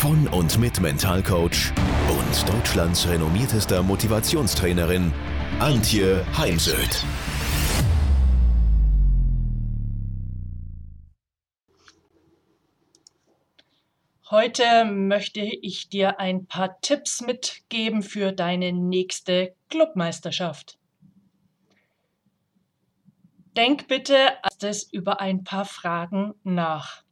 von und mit Mentalcoach und Deutschlands renommiertester Motivationstrainerin Antje Heimsöth. Heute möchte ich dir ein paar Tipps mitgeben für deine nächste Clubmeisterschaft. Denk bitte erstes über ein paar Fragen nach.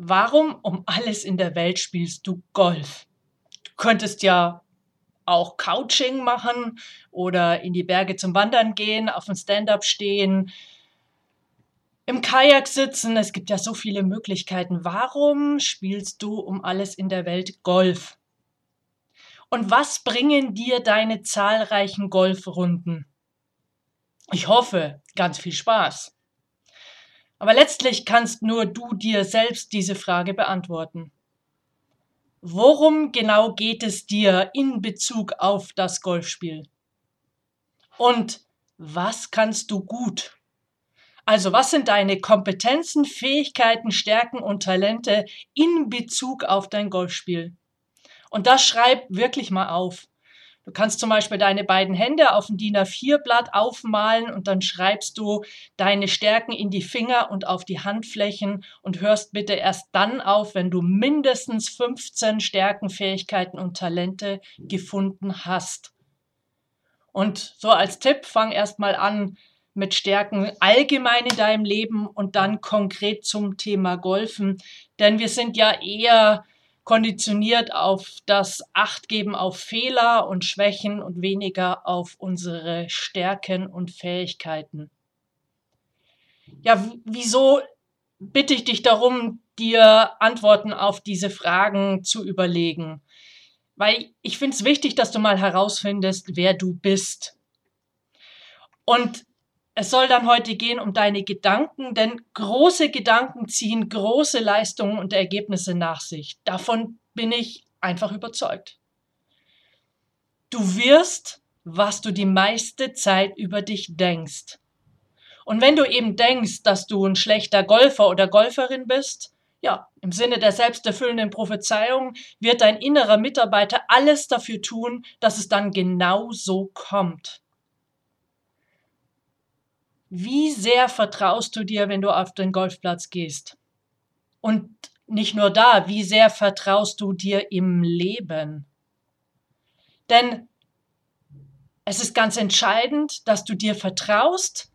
Warum um alles in der Welt spielst du Golf? Du könntest ja auch Couching machen oder in die Berge zum Wandern gehen, auf dem Stand-up stehen, im Kajak sitzen. Es gibt ja so viele Möglichkeiten. Warum spielst du um alles in der Welt Golf? Und was bringen dir deine zahlreichen Golfrunden? Ich hoffe, ganz viel Spaß. Aber letztlich kannst nur du dir selbst diese Frage beantworten. Worum genau geht es dir in Bezug auf das Golfspiel? Und was kannst du gut? Also was sind deine Kompetenzen, Fähigkeiten, Stärken und Talente in Bezug auf dein Golfspiel? Und das schreib wirklich mal auf. Du kannst zum Beispiel deine beiden Hände auf ein DIN A4-Blatt aufmalen und dann schreibst du deine Stärken in die Finger und auf die Handflächen und hörst bitte erst dann auf, wenn du mindestens 15 Stärken, Fähigkeiten und Talente gefunden hast. Und so als Tipp, fang erst mal an mit Stärken allgemein in deinem Leben und dann konkret zum Thema Golfen. Denn wir sind ja eher konditioniert auf das Achtgeben auf Fehler und Schwächen und weniger auf unsere Stärken und Fähigkeiten. Ja, wieso bitte ich dich darum, dir Antworten auf diese Fragen zu überlegen? Weil ich finde es wichtig, dass du mal herausfindest, wer du bist. Und es soll dann heute gehen um deine Gedanken, denn große Gedanken ziehen große Leistungen und Ergebnisse nach sich. Davon bin ich einfach überzeugt. Du wirst, was du die meiste Zeit über dich denkst. Und wenn du eben denkst, dass du ein schlechter Golfer oder Golferin bist, ja, im Sinne der selbsterfüllenden Prophezeiung wird dein innerer Mitarbeiter alles dafür tun, dass es dann genau so kommt. Wie sehr vertraust du dir, wenn du auf den Golfplatz gehst? Und nicht nur da, wie sehr vertraust du dir im Leben? Denn es ist ganz entscheidend, dass du dir vertraust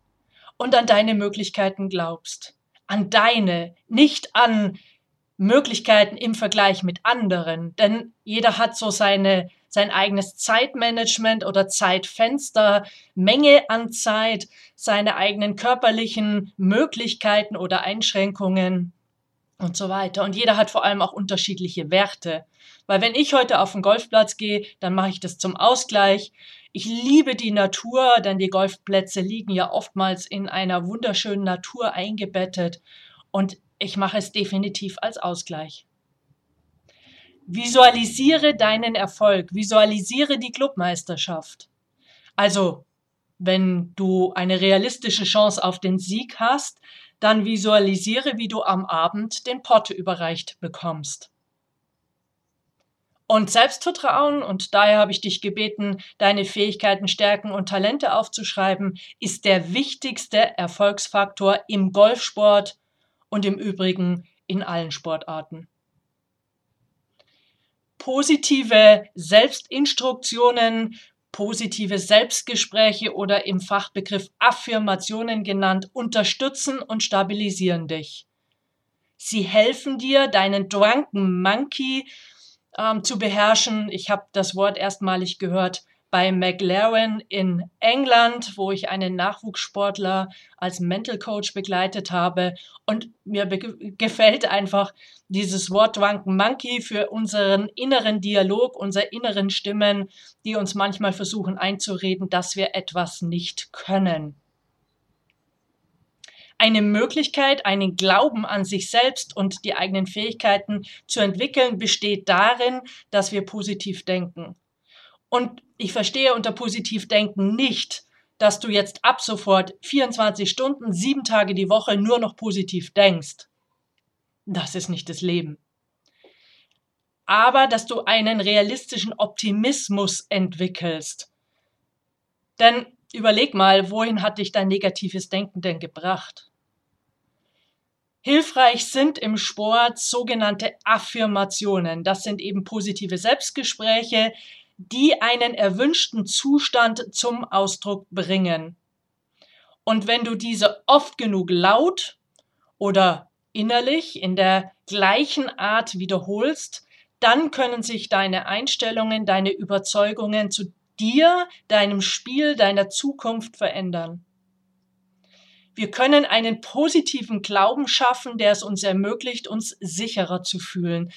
und an deine Möglichkeiten glaubst. An deine, nicht an Möglichkeiten im Vergleich mit anderen. Denn jeder hat so seine sein eigenes Zeitmanagement oder Zeitfenster, Menge an Zeit, seine eigenen körperlichen Möglichkeiten oder Einschränkungen und so weiter. Und jeder hat vor allem auch unterschiedliche Werte. Weil wenn ich heute auf den Golfplatz gehe, dann mache ich das zum Ausgleich. Ich liebe die Natur, denn die Golfplätze liegen ja oftmals in einer wunderschönen Natur eingebettet. Und ich mache es definitiv als Ausgleich. Visualisiere deinen Erfolg, visualisiere die Clubmeisterschaft. Also, wenn du eine realistische Chance auf den Sieg hast, dann visualisiere, wie du am Abend den Pott überreicht bekommst. Und Selbstvertrauen, und daher habe ich dich gebeten, deine Fähigkeiten, Stärken und Talente aufzuschreiben, ist der wichtigste Erfolgsfaktor im Golfsport und im Übrigen in allen Sportarten positive Selbstinstruktionen, positive Selbstgespräche oder im Fachbegriff Affirmationen genannt unterstützen und stabilisieren dich. Sie helfen dir, deinen Drunken Monkey ähm, zu beherrschen. Ich habe das Wort erstmalig gehört bei McLaren in England, wo ich einen Nachwuchssportler als Mental Coach begleitet habe. Und mir gefällt einfach dieses Wort Drunken Monkey für unseren inneren Dialog, unsere inneren Stimmen, die uns manchmal versuchen einzureden, dass wir etwas nicht können. Eine Möglichkeit, einen Glauben an sich selbst und die eigenen Fähigkeiten zu entwickeln, besteht darin, dass wir positiv denken. Und ich verstehe unter positiv denken nicht, dass du jetzt ab sofort 24 Stunden, sieben Tage die Woche nur noch positiv denkst. Das ist nicht das Leben. Aber dass du einen realistischen Optimismus entwickelst. Denn überleg mal, wohin hat dich dein negatives Denken denn gebracht? Hilfreich sind im Sport sogenannte Affirmationen. Das sind eben positive Selbstgespräche, die einen erwünschten Zustand zum Ausdruck bringen. Und wenn du diese oft genug laut oder innerlich in der gleichen Art wiederholst, dann können sich deine Einstellungen, deine Überzeugungen zu dir, deinem Spiel, deiner Zukunft verändern. Wir können einen positiven Glauben schaffen, der es uns ermöglicht, uns sicherer zu fühlen,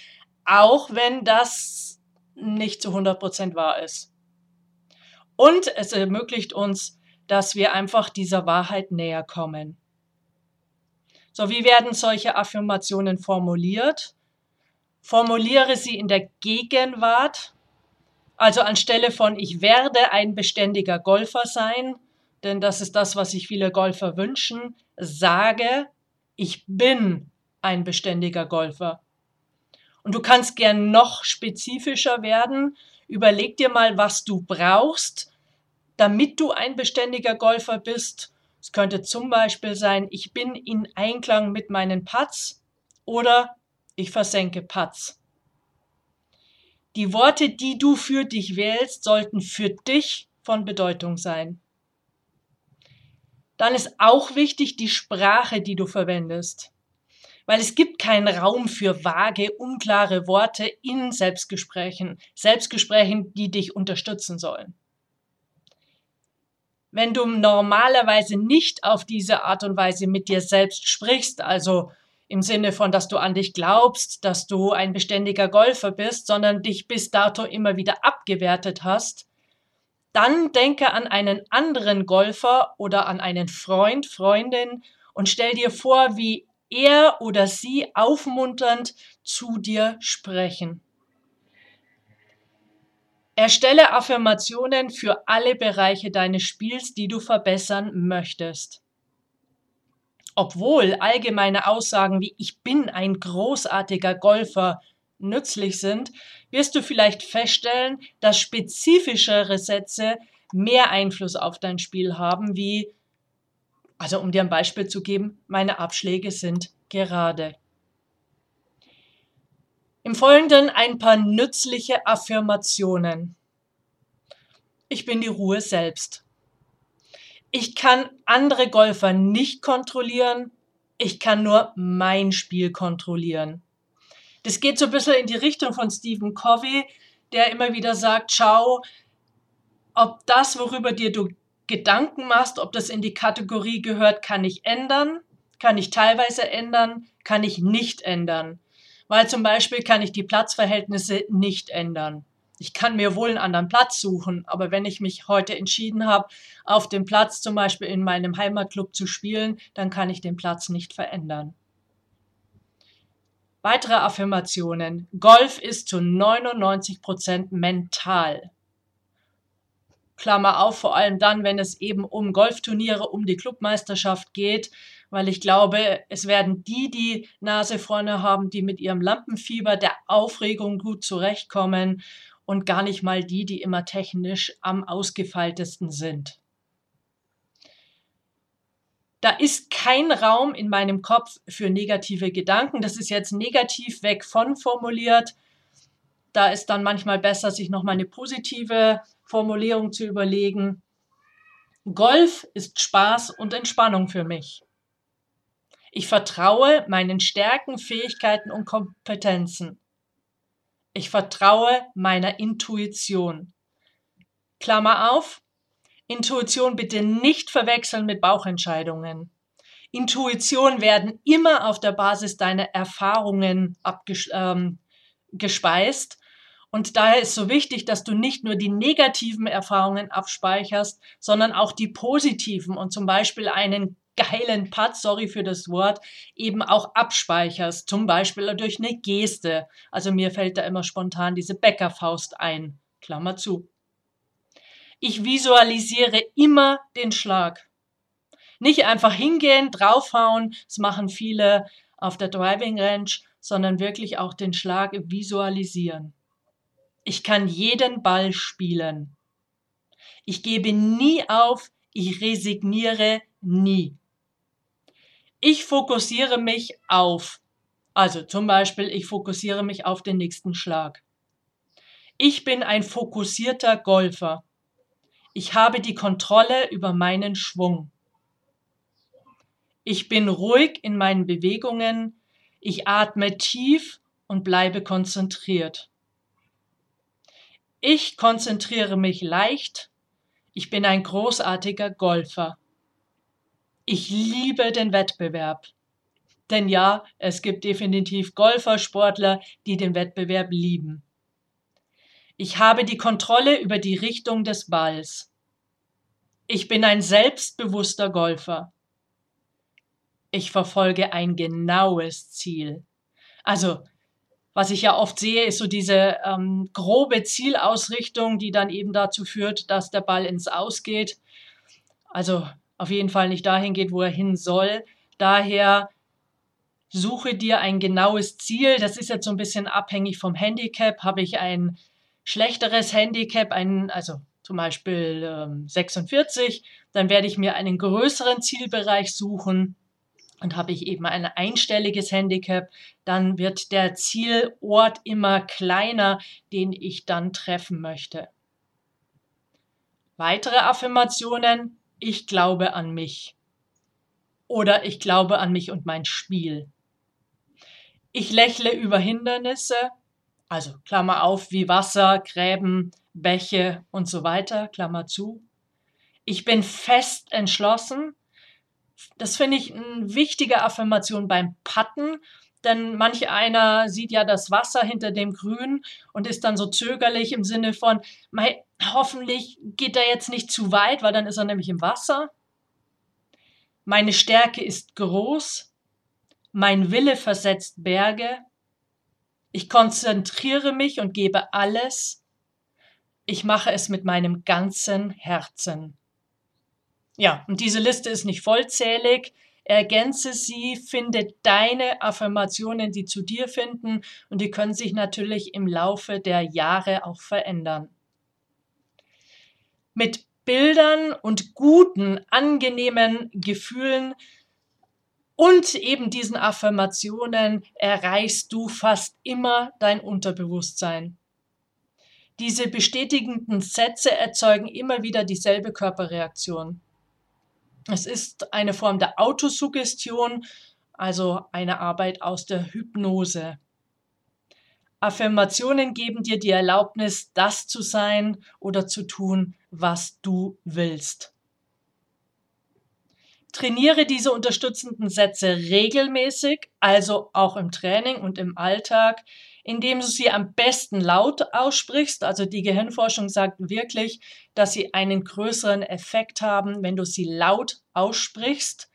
auch wenn das nicht zu 100 Prozent wahr ist. Und es ermöglicht uns, dass wir einfach dieser Wahrheit näher kommen. So, wie werden solche Affirmationen formuliert? Formuliere sie in der Gegenwart, also anstelle von ich werde ein beständiger Golfer sein, denn das ist das, was sich viele Golfer wünschen, sage, ich bin ein beständiger Golfer. Und du kannst gern noch spezifischer werden. Überleg dir mal, was du brauchst, damit du ein beständiger Golfer bist. Es könnte zum Beispiel sein, ich bin in Einklang mit meinen Putts oder ich versenke Putts. Die Worte, die du für dich wählst, sollten für dich von Bedeutung sein. Dann ist auch wichtig die Sprache, die du verwendest. Weil es gibt keinen Raum für vage, unklare Worte in Selbstgesprächen. Selbstgesprächen, die dich unterstützen sollen. Wenn du normalerweise nicht auf diese Art und Weise mit dir selbst sprichst, also im Sinne von, dass du an dich glaubst, dass du ein beständiger Golfer bist, sondern dich bis dato immer wieder abgewertet hast, dann denke an einen anderen Golfer oder an einen Freund, Freundin und stell dir vor, wie er oder sie aufmunternd zu dir sprechen. Erstelle Affirmationen für alle Bereiche deines Spiels, die du verbessern möchtest. Obwohl allgemeine Aussagen wie ich bin ein großartiger Golfer nützlich sind, wirst du vielleicht feststellen, dass spezifischere Sätze mehr Einfluss auf dein Spiel haben, wie, also um dir ein Beispiel zu geben, meine Abschläge sind gerade. Im Folgenden ein paar nützliche Affirmationen. Ich bin die Ruhe selbst. Ich kann andere Golfer nicht kontrollieren, ich kann nur mein Spiel kontrollieren. Das geht so ein bisschen in die Richtung von Stephen Covey, der immer wieder sagt, schau, ob das, worüber dir du Gedanken machst, ob das in die Kategorie gehört, kann ich ändern, kann ich teilweise ändern, kann ich nicht ändern. Weil zum Beispiel kann ich die Platzverhältnisse nicht ändern. Ich kann mir wohl einen anderen Platz suchen, aber wenn ich mich heute entschieden habe, auf dem Platz zum Beispiel in meinem Heimatclub zu spielen, dann kann ich den Platz nicht verändern. Weitere Affirmationen. Golf ist zu 99 Prozent mental. Klammer auf, vor allem dann, wenn es eben um Golfturniere, um die Clubmeisterschaft geht, weil ich glaube, es werden die, die Nase vorne haben, die mit ihrem Lampenfieber der Aufregung gut zurechtkommen und gar nicht mal die, die immer technisch am ausgefeiltesten sind. Da ist kein Raum in meinem Kopf für negative Gedanken. Das ist jetzt negativ weg von formuliert. Da ist dann manchmal besser, sich nochmal eine positive Formulierung zu überlegen. Golf ist Spaß und Entspannung für mich. Ich vertraue meinen Stärken, Fähigkeiten und Kompetenzen. Ich vertraue meiner Intuition. Klammer auf, Intuition bitte nicht verwechseln mit Bauchentscheidungen. Intuition werden immer auf der Basis deiner Erfahrungen abgespeist. Und daher ist so wichtig, dass du nicht nur die negativen Erfahrungen abspeicherst, sondern auch die positiven und zum Beispiel einen geilen Part, sorry für das Wort, eben auch abspeicherst. Zum Beispiel durch eine Geste. Also mir fällt da immer spontan diese Bäckerfaust ein. Klammer zu. Ich visualisiere immer den Schlag. Nicht einfach hingehen, draufhauen, das machen viele auf der Driving Range, sondern wirklich auch den Schlag visualisieren. Ich kann jeden Ball spielen. Ich gebe nie auf, ich resigniere nie. Ich fokussiere mich auf, also zum Beispiel, ich fokussiere mich auf den nächsten Schlag. Ich bin ein fokussierter Golfer. Ich habe die Kontrolle über meinen Schwung. Ich bin ruhig in meinen Bewegungen. Ich atme tief und bleibe konzentriert. Ich konzentriere mich leicht. Ich bin ein großartiger Golfer. Ich liebe den Wettbewerb. Denn ja, es gibt definitiv Golfersportler, die den Wettbewerb lieben. Ich habe die Kontrolle über die Richtung des Balls. Ich bin ein selbstbewusster Golfer. Ich verfolge ein genaues Ziel. Also, was ich ja oft sehe, ist so diese ähm, grobe Zielausrichtung, die dann eben dazu führt, dass der Ball ins Ausgeht. Also auf jeden Fall nicht dahin geht, wo er hin soll. Daher suche dir ein genaues Ziel. Das ist jetzt so ein bisschen abhängig vom Handicap. Habe ich ein schlechteres Handicap, ein, also zum Beispiel ähm, 46, dann werde ich mir einen größeren Zielbereich suchen. Und habe ich eben ein einstelliges Handicap, dann wird der Zielort immer kleiner, den ich dann treffen möchte. Weitere Affirmationen. Ich glaube an mich. Oder ich glaube an mich und mein Spiel. Ich lächle über Hindernisse also Klammer auf, wie Wasser, Gräben, Bäche und so weiter, Klammer zu. Ich bin fest entschlossen. Das finde ich eine wichtige Affirmation beim Patten, denn manch einer sieht ja das Wasser hinter dem Grün und ist dann so zögerlich im Sinne von, mei, hoffentlich geht er jetzt nicht zu weit, weil dann ist er nämlich im Wasser. Meine Stärke ist groß, mein Wille versetzt Berge, ich konzentriere mich und gebe alles. Ich mache es mit meinem ganzen Herzen. Ja, und diese Liste ist nicht vollzählig. Ergänze sie, finde deine Affirmationen, die zu dir finden und die können sich natürlich im Laufe der Jahre auch verändern. Mit Bildern und guten, angenehmen Gefühlen und eben diesen Affirmationen erreichst du fast immer dein Unterbewusstsein. Diese bestätigenden Sätze erzeugen immer wieder dieselbe Körperreaktion. Es ist eine Form der Autosuggestion, also eine Arbeit aus der Hypnose. Affirmationen geben dir die Erlaubnis, das zu sein oder zu tun, was du willst. Trainiere diese unterstützenden Sätze regelmäßig, also auch im Training und im Alltag, indem du sie am besten laut aussprichst. Also die Gehirnforschung sagt wirklich, dass sie einen größeren Effekt haben, wenn du sie laut aussprichst.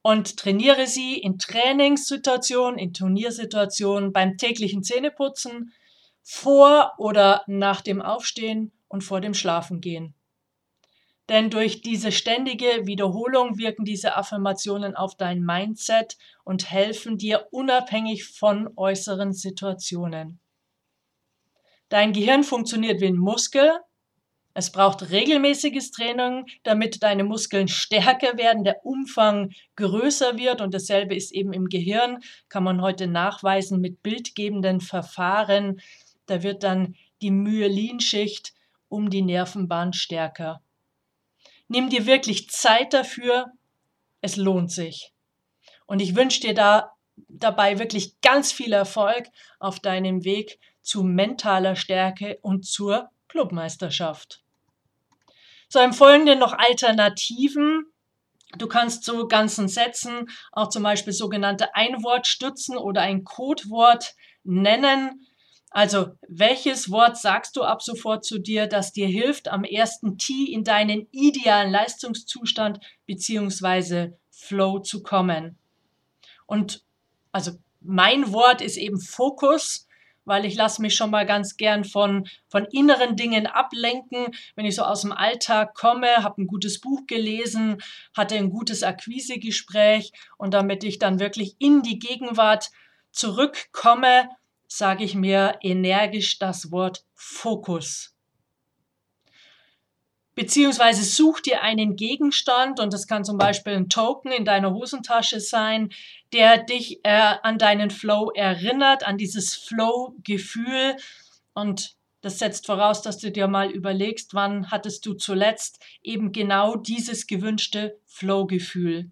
Und trainiere sie in Trainingssituationen, in Turniersituationen, beim täglichen Zähneputzen, vor oder nach dem Aufstehen und vor dem Schlafengehen. Denn durch diese ständige Wiederholung wirken diese Affirmationen auf dein Mindset und helfen dir unabhängig von äußeren Situationen. Dein Gehirn funktioniert wie ein Muskel. Es braucht regelmäßiges Training, damit deine Muskeln stärker werden, der Umfang größer wird und dasselbe ist eben im Gehirn, kann man heute nachweisen mit bildgebenden Verfahren. Da wird dann die Myelinschicht um die Nervenbahn stärker. Nimm dir wirklich Zeit dafür. Es lohnt sich. Und ich wünsche dir da dabei wirklich ganz viel Erfolg auf deinem Weg zu mentaler Stärke und zur Clubmeisterschaft. So, im Folgenden noch Alternativen. Du kannst zu ganzen Sätzen auch zum Beispiel sogenannte Einwortstützen oder ein Codewort nennen. Also, welches Wort sagst du ab sofort zu dir, das dir hilft, am ersten T in deinen idealen Leistungszustand beziehungsweise Flow zu kommen? Und also mein Wort ist eben Fokus weil ich lasse mich schon mal ganz gern von, von inneren Dingen ablenken. Wenn ich so aus dem Alltag komme, habe ein gutes Buch gelesen, hatte ein gutes Akquisegespräch und damit ich dann wirklich in die Gegenwart zurückkomme, sage ich mir energisch das Wort Fokus. Beziehungsweise such dir einen Gegenstand, und das kann zum Beispiel ein Token in deiner Hosentasche sein, der dich äh, an deinen Flow erinnert, an dieses Flow-Gefühl. Und das setzt voraus, dass du dir mal überlegst, wann hattest du zuletzt eben genau dieses gewünschte Flow-Gefühl.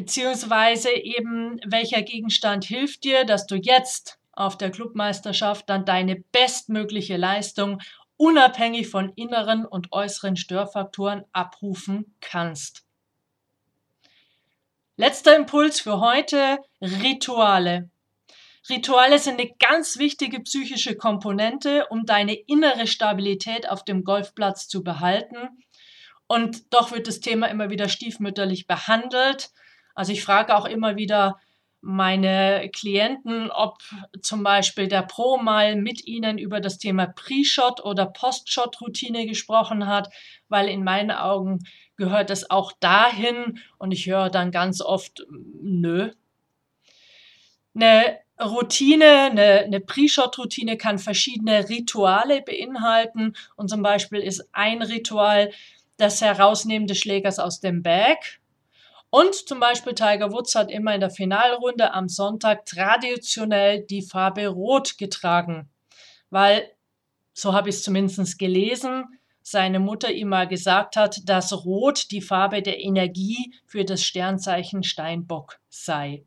Beziehungsweise eben, welcher Gegenstand hilft dir, dass du jetzt auf der Clubmeisterschaft dann deine bestmögliche Leistung unabhängig von inneren und äußeren Störfaktoren abrufen kannst. Letzter Impuls für heute, Rituale. Rituale sind eine ganz wichtige psychische Komponente, um deine innere Stabilität auf dem Golfplatz zu behalten. Und doch wird das Thema immer wieder stiefmütterlich behandelt. Also ich frage auch immer wieder, meine Klienten, ob zum Beispiel der Pro mal mit ihnen über das Thema Pre-Shot oder Post-Shot-Routine gesprochen hat, weil in meinen Augen gehört es auch dahin und ich höre dann ganz oft, nö. Eine Routine, eine, eine Pre-Shot-Routine kann verschiedene Rituale beinhalten und zum Beispiel ist ein Ritual das Herausnehmen des Schlägers aus dem Bag und zum Beispiel Tiger Woods hat immer in der Finalrunde am Sonntag traditionell die Farbe Rot getragen, weil, so habe ich es zumindest gelesen, seine Mutter ihm mal gesagt hat, dass Rot die Farbe der Energie für das Sternzeichen Steinbock sei.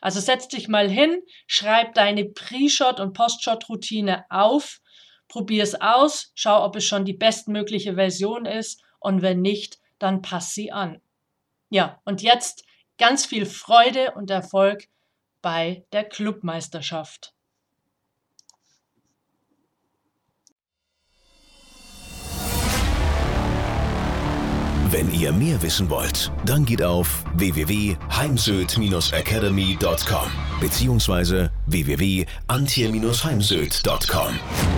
Also setz dich mal hin, schreib deine Pre-Shot- und Post-Shot-Routine auf, probier es aus, schau, ob es schon die bestmögliche Version ist und wenn nicht, dann pass sie an. Ja, und jetzt ganz viel Freude und Erfolg bei der Clubmeisterschaft. Wenn ihr mehr wissen wollt, dann geht auf www.heimsöd-academy.com bzw. www.antje-heimsöd.com.